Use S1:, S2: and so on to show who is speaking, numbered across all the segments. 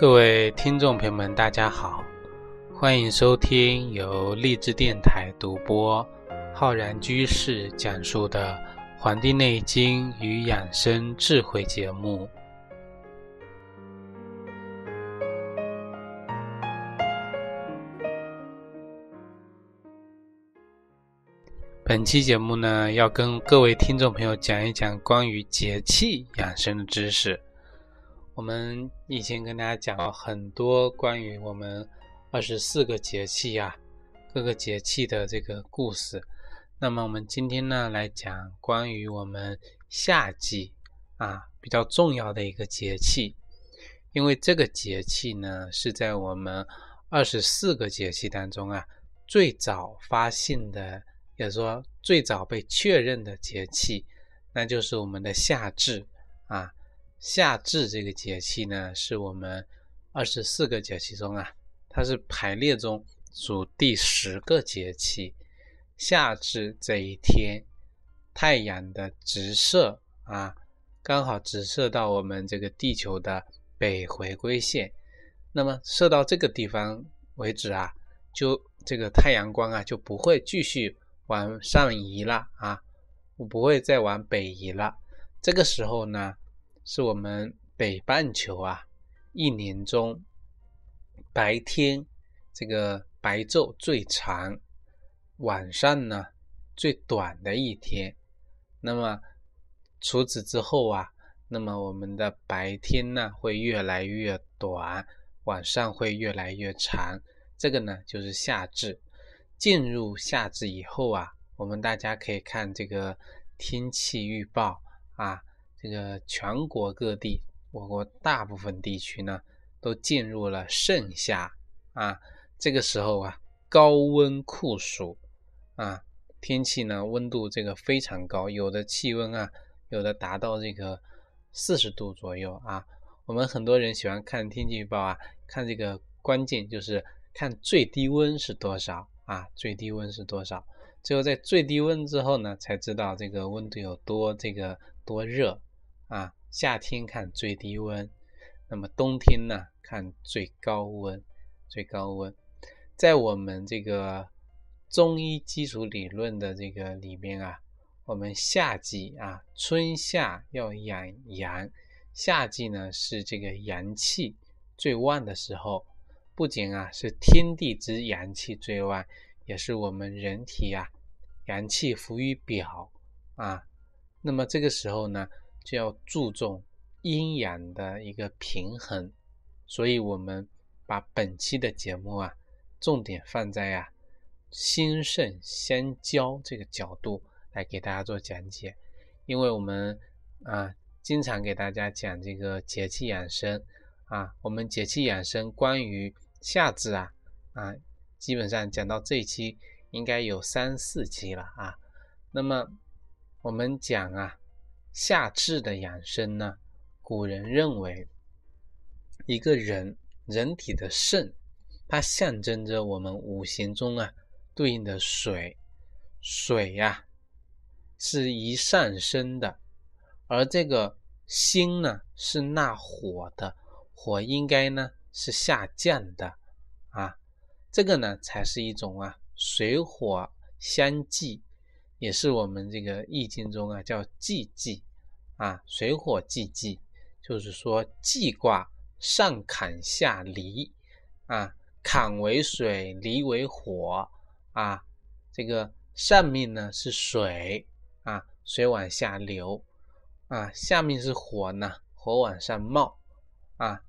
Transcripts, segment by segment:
S1: 各位听众朋友们，大家好，欢迎收听由励志电台独播、浩然居士讲述的《黄帝内经与养生智慧》节目。本期节目呢，要跟各位听众朋友讲一讲关于节气养生的知识。我们以前跟大家讲了很多关于我们二十四个节气呀，各个节气的这个故事。那么我们今天呢，来讲关于我们夏季啊比较重要的一个节气，因为这个节气呢是在我们二十四个节气当中啊最早发现的，也说最早被确认的节气，那就是我们的夏至啊。夏至这个节气呢，是我们二十四个节气中啊，它是排列中属第十个节气。夏至这一天，太阳的直射啊，刚好直射到我们这个地球的北回归线。那么射到这个地方为止啊，就这个太阳光啊就不会继续往上移了啊，不会再往北移了。这个时候呢。是我们北半球啊，一年中白天这个白昼最长，晚上呢最短的一天。那么除此之后啊，那么我们的白天呢会越来越短，晚上会越来越长。这个呢就是夏至。进入夏至以后啊，我们大家可以看这个天气预报啊。这个全国各地，我国大部分地区呢，都进入了盛夏啊。这个时候啊，高温酷暑啊，天气呢温度这个非常高，有的气温啊，有的达到这个四十度左右啊。我们很多人喜欢看天气预报啊，看这个关键就是看最低温是多少啊，最低温是多少。最后在最低温之后呢，才知道这个温度有多这个多热。啊，夏天看最低温，那么冬天呢看最高温。最高温，在我们这个中医基础理论的这个里面啊，我们夏季啊，春夏要养阳。夏季呢是这个阳气最旺的时候，不仅啊是天地之阳气最旺，也是我们人体啊阳气浮于表啊。那么这个时候呢？就要注重阴阳的一个平衡，所以我们把本期的节目啊，重点放在啊心肾相交这个角度来给大家做讲解。因为我们啊经常给大家讲这个节气养生啊，我们节气养生关于夏至啊啊，基本上讲到这一期应该有三四期了啊。那么我们讲啊。夏至的养生呢？古人认为，一个人人体的肾，它象征着我们五行中啊对应的水。水呀，是一上升的，而这个心呢是纳火的，火应该呢是下降的啊。这个呢才是一种啊水火相济。也是我们这个易经中啊叫济济啊，水火济济，就是说济卦上坎下离啊，坎为水，离为火啊。这个上面呢是水啊，水往下流啊，下面是火呢，火往上冒啊。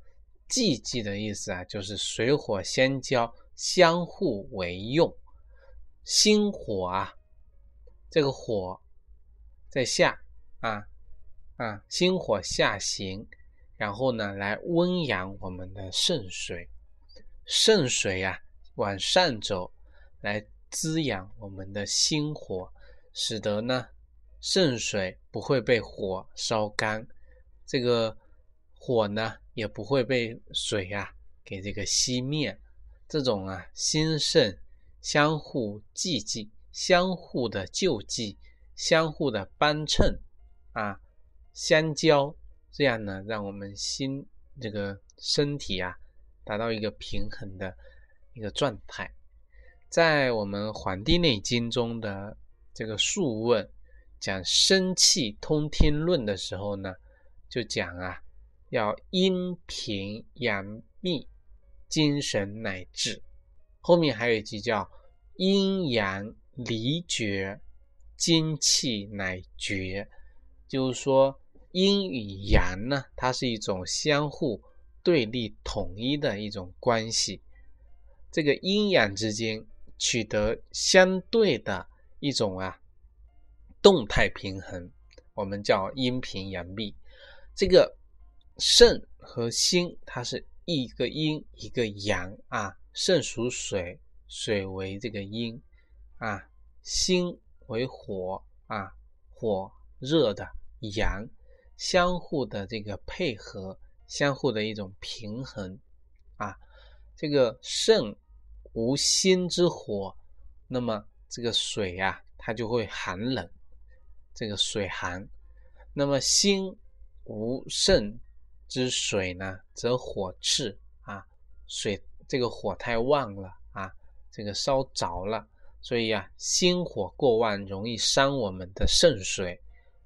S1: 济济的意思啊，就是水火相交，相互为用，心火啊。这个火在下啊啊，心火下行，然后呢来温养我们的肾水，肾水啊往上走，来滋养我们的心火，使得呢肾水不会被火烧干，这个火呢也不会被水啊给这个熄灭。这种啊心肾相互济济。相互的救济，相互的帮衬，啊，相交，这样呢，让我们心这个身体啊达到一个平衡的一个状态。在我们《黄帝内经》中的这个《素问》讲生气通天论的时候呢，就讲啊，要阴平阳秘，精神乃至。后面还有一句叫阴阳离绝，精气乃绝。就是说，阴与阳呢，它是一种相互对立统一的一种关系。这个阴阳之间。取得相对的一种啊动态平衡，我们叫阴平阳秘。这个肾和心，它是一个阴一个阳啊。肾属水，水为这个阴啊；心为火啊，火热的阳，相互的这个配合，相互的一种平衡啊。这个肾。无心之火，那么这个水呀，它就会寒冷，这个水寒。那么心无肾之水呢，则火炽啊，水这个火太旺了啊，这个烧着了，所以啊，心火过旺容易伤我们的肾水，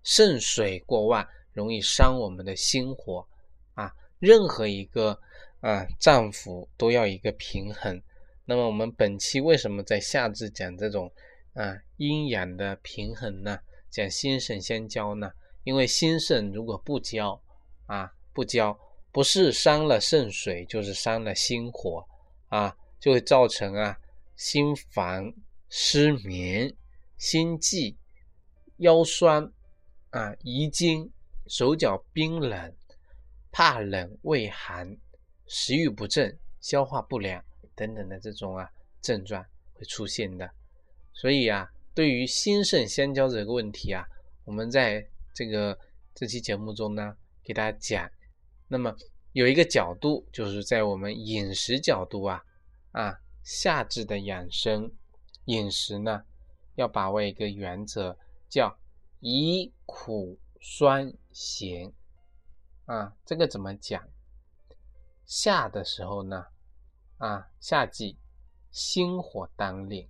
S1: 肾水过旺容易伤我们的心火啊。任何一个啊脏腑都要一个平衡。那么我们本期为什么在夏至讲这种啊阴阳的平衡呢？讲心肾相交呢？因为心肾如果不交啊不交，不是伤了肾水，就是伤了心火啊，就会造成啊心烦、失眠、心悸、腰酸啊、遗精、手脚冰冷、怕冷、畏寒、食欲不振、消化不良。等等的这种啊症状会出现的，所以啊，对于心肾相交这个问题啊，我们在这个这期节目中呢，给大家讲。那么有一个角度，就是在我们饮食角度啊，啊，夏至的养生饮食呢，要把握一个原则，叫以苦酸咸啊。这个怎么讲？夏的时候呢？啊，夏季心火当令，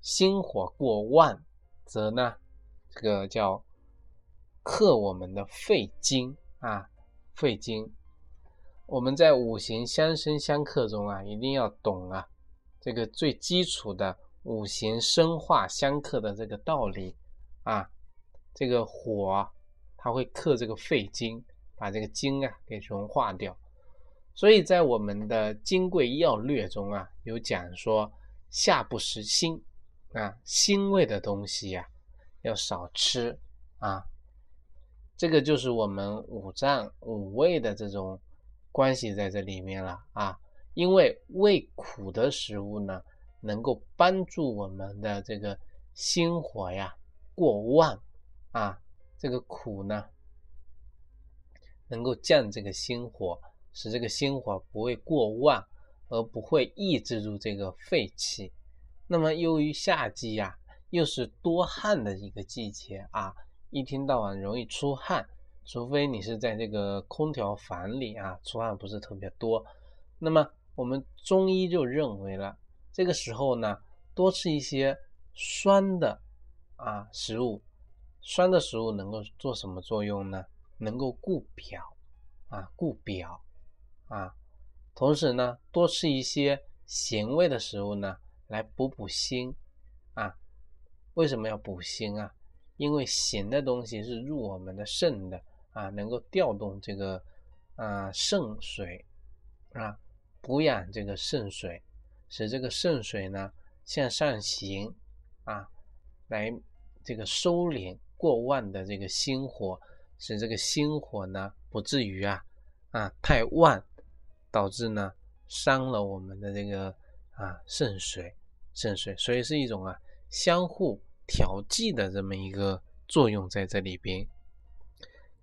S1: 心火过旺，则呢，这个叫克我们的肺经啊，肺经。我们在五行相生相克中啊，一定要懂啊，这个最基础的五行生化相克的这个道理啊。这个火它会克这个肺经，把这个经啊给融化掉。所以在我们的《金匮要略》中啊，有讲说夏不食辛啊，辛味的东西呀要少吃啊。这个就是我们五脏五味的这种关系在这里面了啊。因为味苦的食物呢，能够帮助我们的这个心火呀过旺啊，这个苦呢能够降这个心火。使这个心火不会过旺，而不会抑制住这个肺气。那么由于夏季呀，又是多汗的一个季节啊，一天到晚容易出汗，除非你是在这个空调房里啊，出汗不是特别多。那么我们中医就认为了，这个时候呢，多吃一些酸的啊食物，酸的食物能够做什么作用呢？能够固表啊，固表。啊，同时呢，多吃一些咸味的食物呢，来补补心啊。为什么要补心啊？因为咸的东西是入我们的肾的啊，能够调动这个啊肾水啊，补养这个肾水，使这个肾水呢向上行啊，来这个收敛过旺的这个心火，使这个心火呢不至于啊啊太旺。导致呢伤了我们的这个啊肾水，肾水，所以是一种啊相互调剂的这么一个作用在这里边。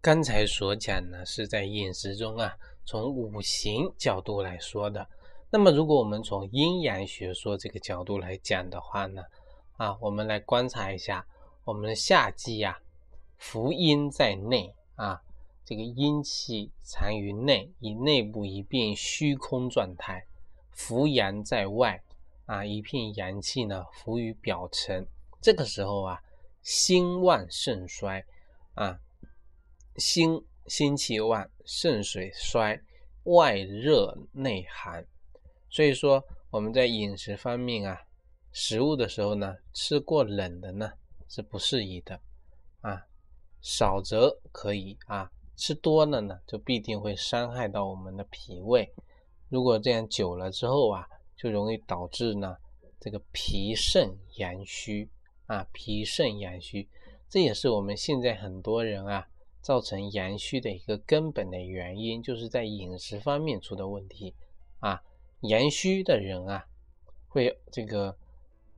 S1: 刚才所讲呢是在饮食中啊从五行角度来说的。那么如果我们从阴阳学说这个角度来讲的话呢啊我们来观察一下我们的夏季呀伏阴在内啊这个阴气藏于内，以内部一片虚空状态，伏阳在外啊，一片阳气呢浮于表层。这个时候啊，心旺肾衰啊，心心气旺，肾水衰，外热内寒。所以说我们在饮食方面啊，食物的时候呢，吃过冷的呢是不适宜的啊，少则可以啊。吃多了呢，就必定会伤害到我们的脾胃。如果这样久了之后啊，就容易导致呢这个脾肾阳虚啊，脾肾阳虚，这也是我们现在很多人啊造成阳虚的一个根本的原因，就是在饮食方面出的问题啊。阳虚的人啊，会这个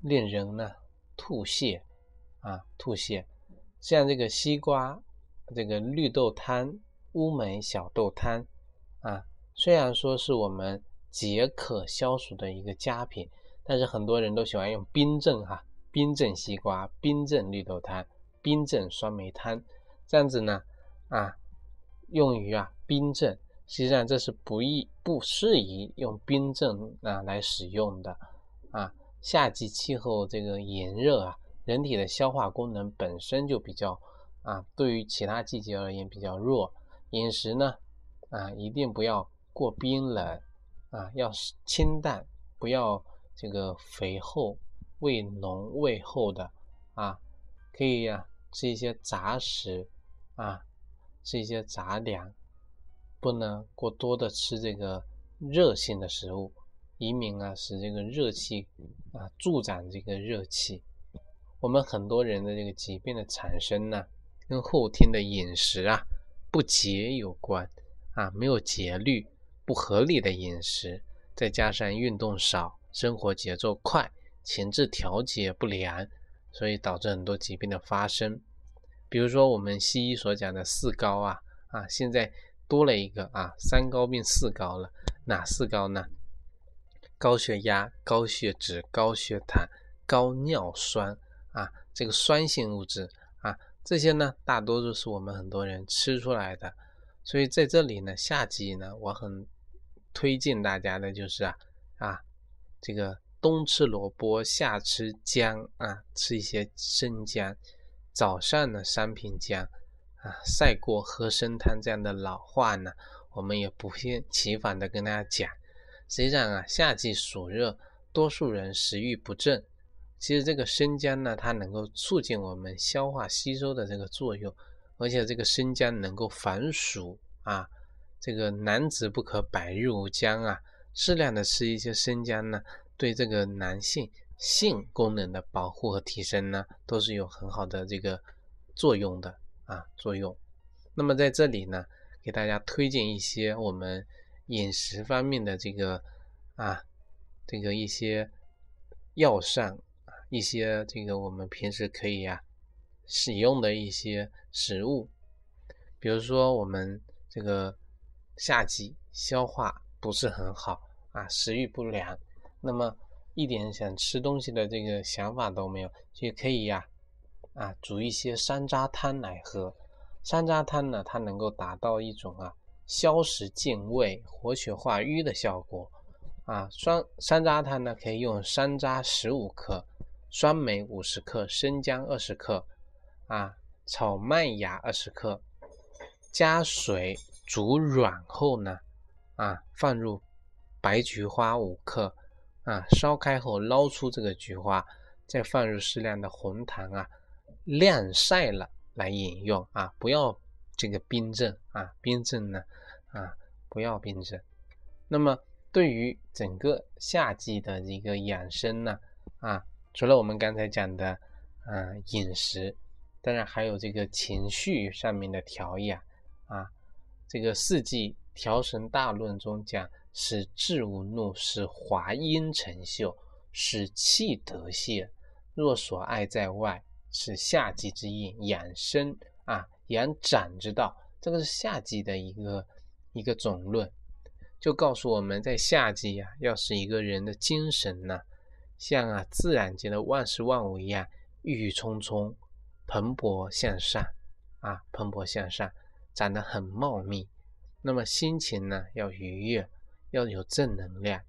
S1: 令人呢吐泻啊，吐泻，像这个西瓜。这个绿豆汤、乌梅小豆汤啊，虽然说是我们解渴消暑的一个佳品，但是很多人都喜欢用冰镇哈，冰镇西瓜、冰镇绿豆汤、冰镇酸梅汤，这样子呢啊，用于啊冰镇，实际上这是不宜不适宜用冰镇啊来使用的啊。夏季气候这个炎热啊，人体的消化功能本身就比较。啊，对于其他季节而言比较弱，饮食呢，啊，一定不要过冰冷，啊，要清淡，不要这个肥厚、味浓、味厚的，啊，可以呀，吃一些杂食，啊，吃一些杂粮，不能过多的吃这个热性的食物，以免啊使这个热气啊助长这个热气。我们很多人的这个疾病的产生呢。跟后天的饮食啊不节有关啊，没有节律、不合理的饮食，再加上运动少、生活节奏快、情志调节不良，所以导致很多疾病的发生。比如说我们西医所讲的四高啊啊，现在多了一个啊，三高变四高了。哪四高呢？高血压、高血脂、高血糖、高尿酸啊，这个酸性物质啊。这些呢，大多数是我们很多人吃出来的，所以在这里呢，夏季呢，我很推荐大家的就是啊啊，这个冬吃萝卜，夏吃姜啊，吃一些生姜，早上呢三品姜啊，赛过喝参汤这样的老话呢，我们也不厌其烦的跟大家讲。实际上啊，夏季暑热，多数人食欲不振。其实这个生姜呢，它能够促进我们消化吸收的这个作用，而且这个生姜能够防暑啊。这个男子不可百日无姜啊，适量的吃一些生姜呢，对这个男性性功能的保护和提升呢，都是有很好的这个作用的啊作用。那么在这里呢，给大家推荐一些我们饮食方面的这个啊这个一些药膳。一些这个我们平时可以呀使用的一些食物，比如说我们这个夏季消化不是很好啊，食欲不良，那么一点想吃东西的这个想法都没有，就可以呀啊煮一些山楂汤来喝。山楂汤呢，它能够达到一种啊消食健胃、活血化瘀的效果啊。酸山楂汤呢，可以用山楂十五克。酸梅五十克，生姜二十克，啊，炒麦芽二十克，加水煮软后呢，啊，放入白菊花五克，啊，烧开后捞出这个菊花，再放入适量的红糖啊，晾晒了来饮用啊，不要这个冰镇啊，冰镇呢，啊，不要冰镇。那么对于整个夏季的一个养生呢，啊。除了我们刚才讲的，啊，饮食，当然还有这个情绪上面的调养啊。这个《四季调神大论》中讲，使志无怒，使华阴成秀，使气得泄。若所爱在外，是夏季之意养生啊，养长之道。这个是夏季的一个一个总论，就告诉我们在夏季呀，要使一个人的精神呢。像啊，自然界的万事万物一样，郁郁葱葱，蓬勃向上啊，蓬勃向上。长得很茂密。那么心情呢要愉悦，要有正能量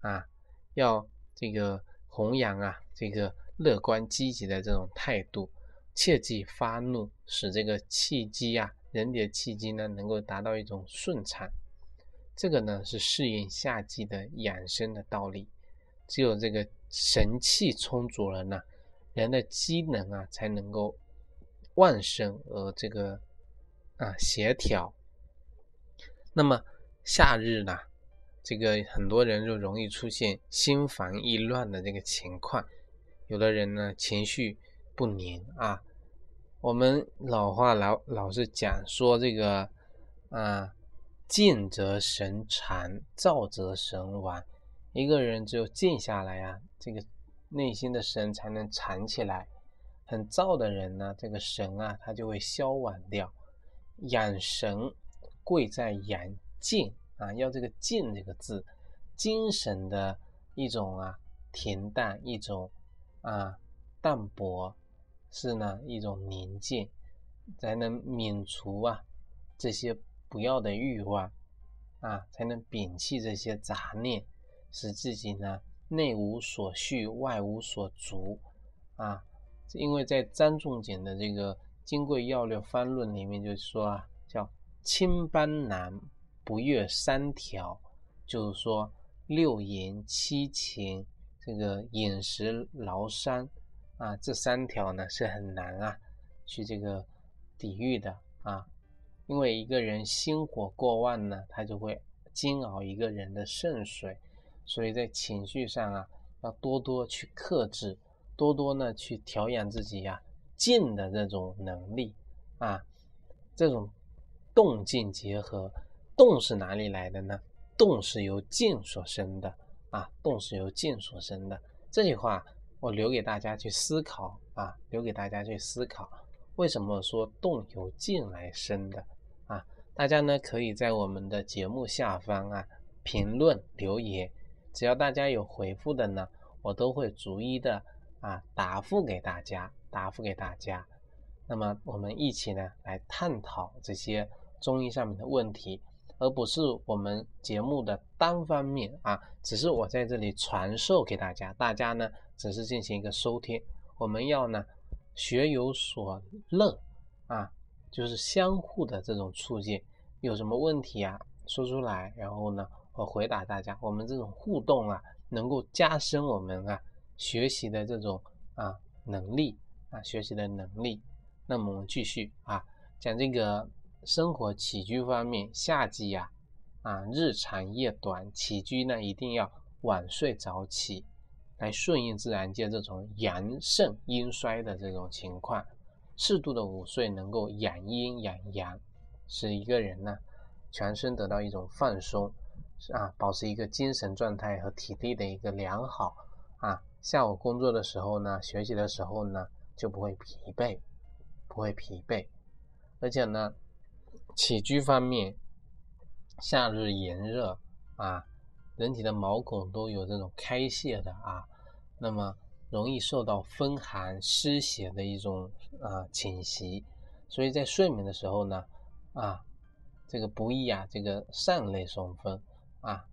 S1: 啊，要这个弘扬啊这个乐观积极的这种态度，切忌发怒，使这个气机啊，人体的气机呢能够达到一种顺畅。这个呢是适应夏季的养生的道理。只有这个神气充足了呢，人的机能啊才能够旺盛而这个啊协调。那么夏日呢，这个很多人就容易出现心烦意乱的这个情况，有的人呢情绪不宁啊。我们老话老老是讲说这个啊，静则神长，躁则神亡。一个人只有静下来啊，这个内心的神才能藏起来。很躁的人呢，这个神啊，他就会消亡掉。养神。贵在养静啊，要这个静这个字，精神的一种啊恬淡，一种啊淡泊，是呢一种宁静，才能免除啊这些不要的欲望啊，才能摒弃这些杂念，使自己呢内无所蓄，外无所足啊。因为在张仲景的这个《金匮要略方论》里面就说啊。青斑难不越三条，就是说六淫七情，这个饮食劳伤啊，这三条呢是很难啊去这个抵御的啊，因为一个人心火过旺呢，他就会煎熬一个人的肾水，所以在情绪上啊，要多多去克制，多多呢去调养自己呀静的这种能力啊，这种。动静结合，动是哪里来的呢？动是由静所生的啊，动是由静所生的。这句话我留给大家去思考啊，留给大家去思考，为什么说动由静来生的啊？大家呢可以在我们的节目下方啊评论留言，只要大家有回复的呢，我都会逐一的啊答复给大家，答复给大家。那么我们一起呢来探讨这些。中医上面的问题，而不是我们节目的单方面啊，只是我在这里传授给大家，大家呢只是进行一个收听。我们要呢学有所乐啊，就是相互的这种促进。有什么问题啊，说出来，然后呢我回答大家。我们这种互动啊，能够加深我们啊学习的这种啊能力啊学习的能力。那么我们继续啊讲这个。生活起居方面，夏季呀，啊，日长夜短，起居呢一定要晚睡早起，来顺应自然界这种阳盛阴衰的这种情况。适度的午睡能够养阴养阳，使一个人呢全身得到一种放松，啊，保持一个精神状态和体力的一个良好啊。下午工作的时候呢，学习的时候呢就不会疲惫，不会疲惫，而且呢。起居方面，夏日炎热啊，人体的毛孔都有这种开泄的啊，那么容易受到风寒湿邪的一种啊侵袭，所以在睡眠的时候呢，啊，这个不宜啊，这个扇类送风啊，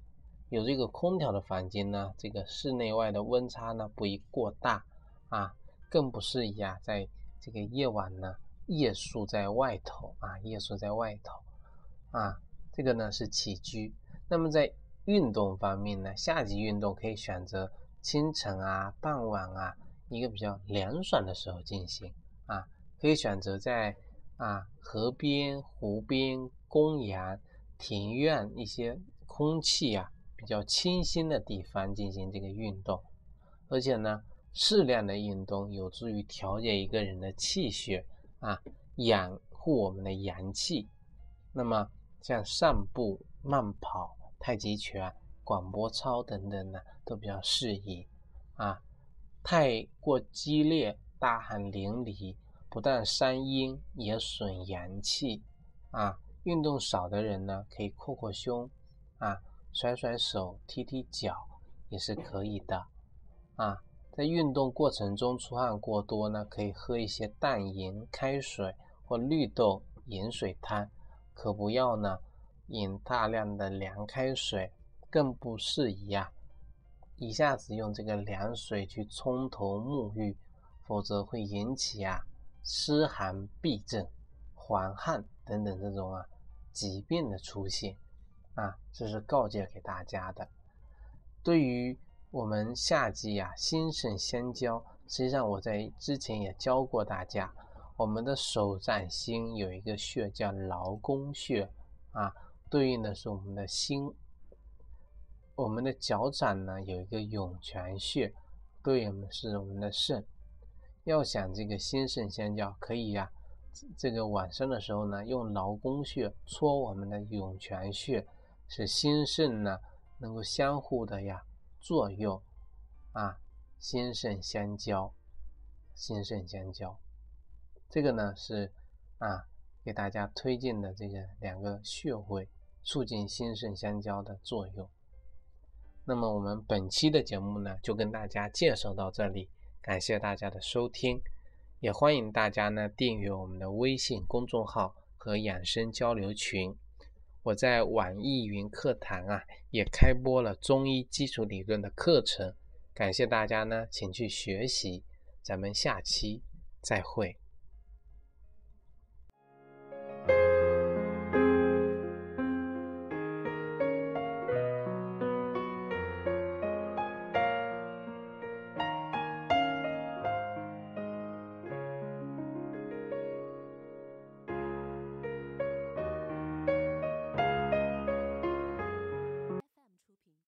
S1: 有这个空调的房间呢，这个室内外的温差呢不宜过大啊，更不适宜啊，在这个夜晚呢。夜宿在外头啊，夜宿在外头啊，这个呢是起居。那么在运动方面呢，夏季运动可以选择清晨啊、傍晚啊，一个比较凉爽的时候进行啊，可以选择在啊河边、湖边、公园、庭院一些空气啊比较清新的地方进行这个运动，而且呢，适量的运动有助于调节一个人的气血。啊，养护我们的阳气。那么像散步、慢跑、太极拳、广播操等等呢，都比较适宜。啊，太过激烈、大汗淋漓，不但伤阴，也损阳气。啊，运动少的人呢，可以扩扩胸，啊，甩甩手、踢踢脚，也是可以的。啊。在运动过程中出汗过多呢，可以喝一些淡盐开水或绿豆盐水汤，可不要呢饮大量的凉开水，更不适宜呀一下子用这个凉水去冲头沐浴，否则会引起啊湿寒痹症、黄汗等等这种啊疾病的出现啊，这是告诫给大家的。对于我们夏季啊心肾相交，实际上我在之前也教过大家。我们的手掌心有一个穴叫劳宫穴啊，对应的是我们的心。我们的脚掌呢有一个涌泉穴，对应的是我们的肾。要想这个心肾相交，可以呀，这个晚上的时候呢，用劳宫穴搓我们的涌泉穴，使心肾呢能够相互的呀作用啊，心肾相交，心肾相交。这个呢是啊，给大家推荐的这个两个穴位，促进心肾相交的作用。那么我们本期的节目呢，就跟大家介绍到这里，感谢大家的收听，也欢迎大家呢订阅我们的微信公众号和养生交流群。我在网易云课堂啊，也开播了中医基础理论的课程，感谢大家呢，请去学习。咱们下期再会。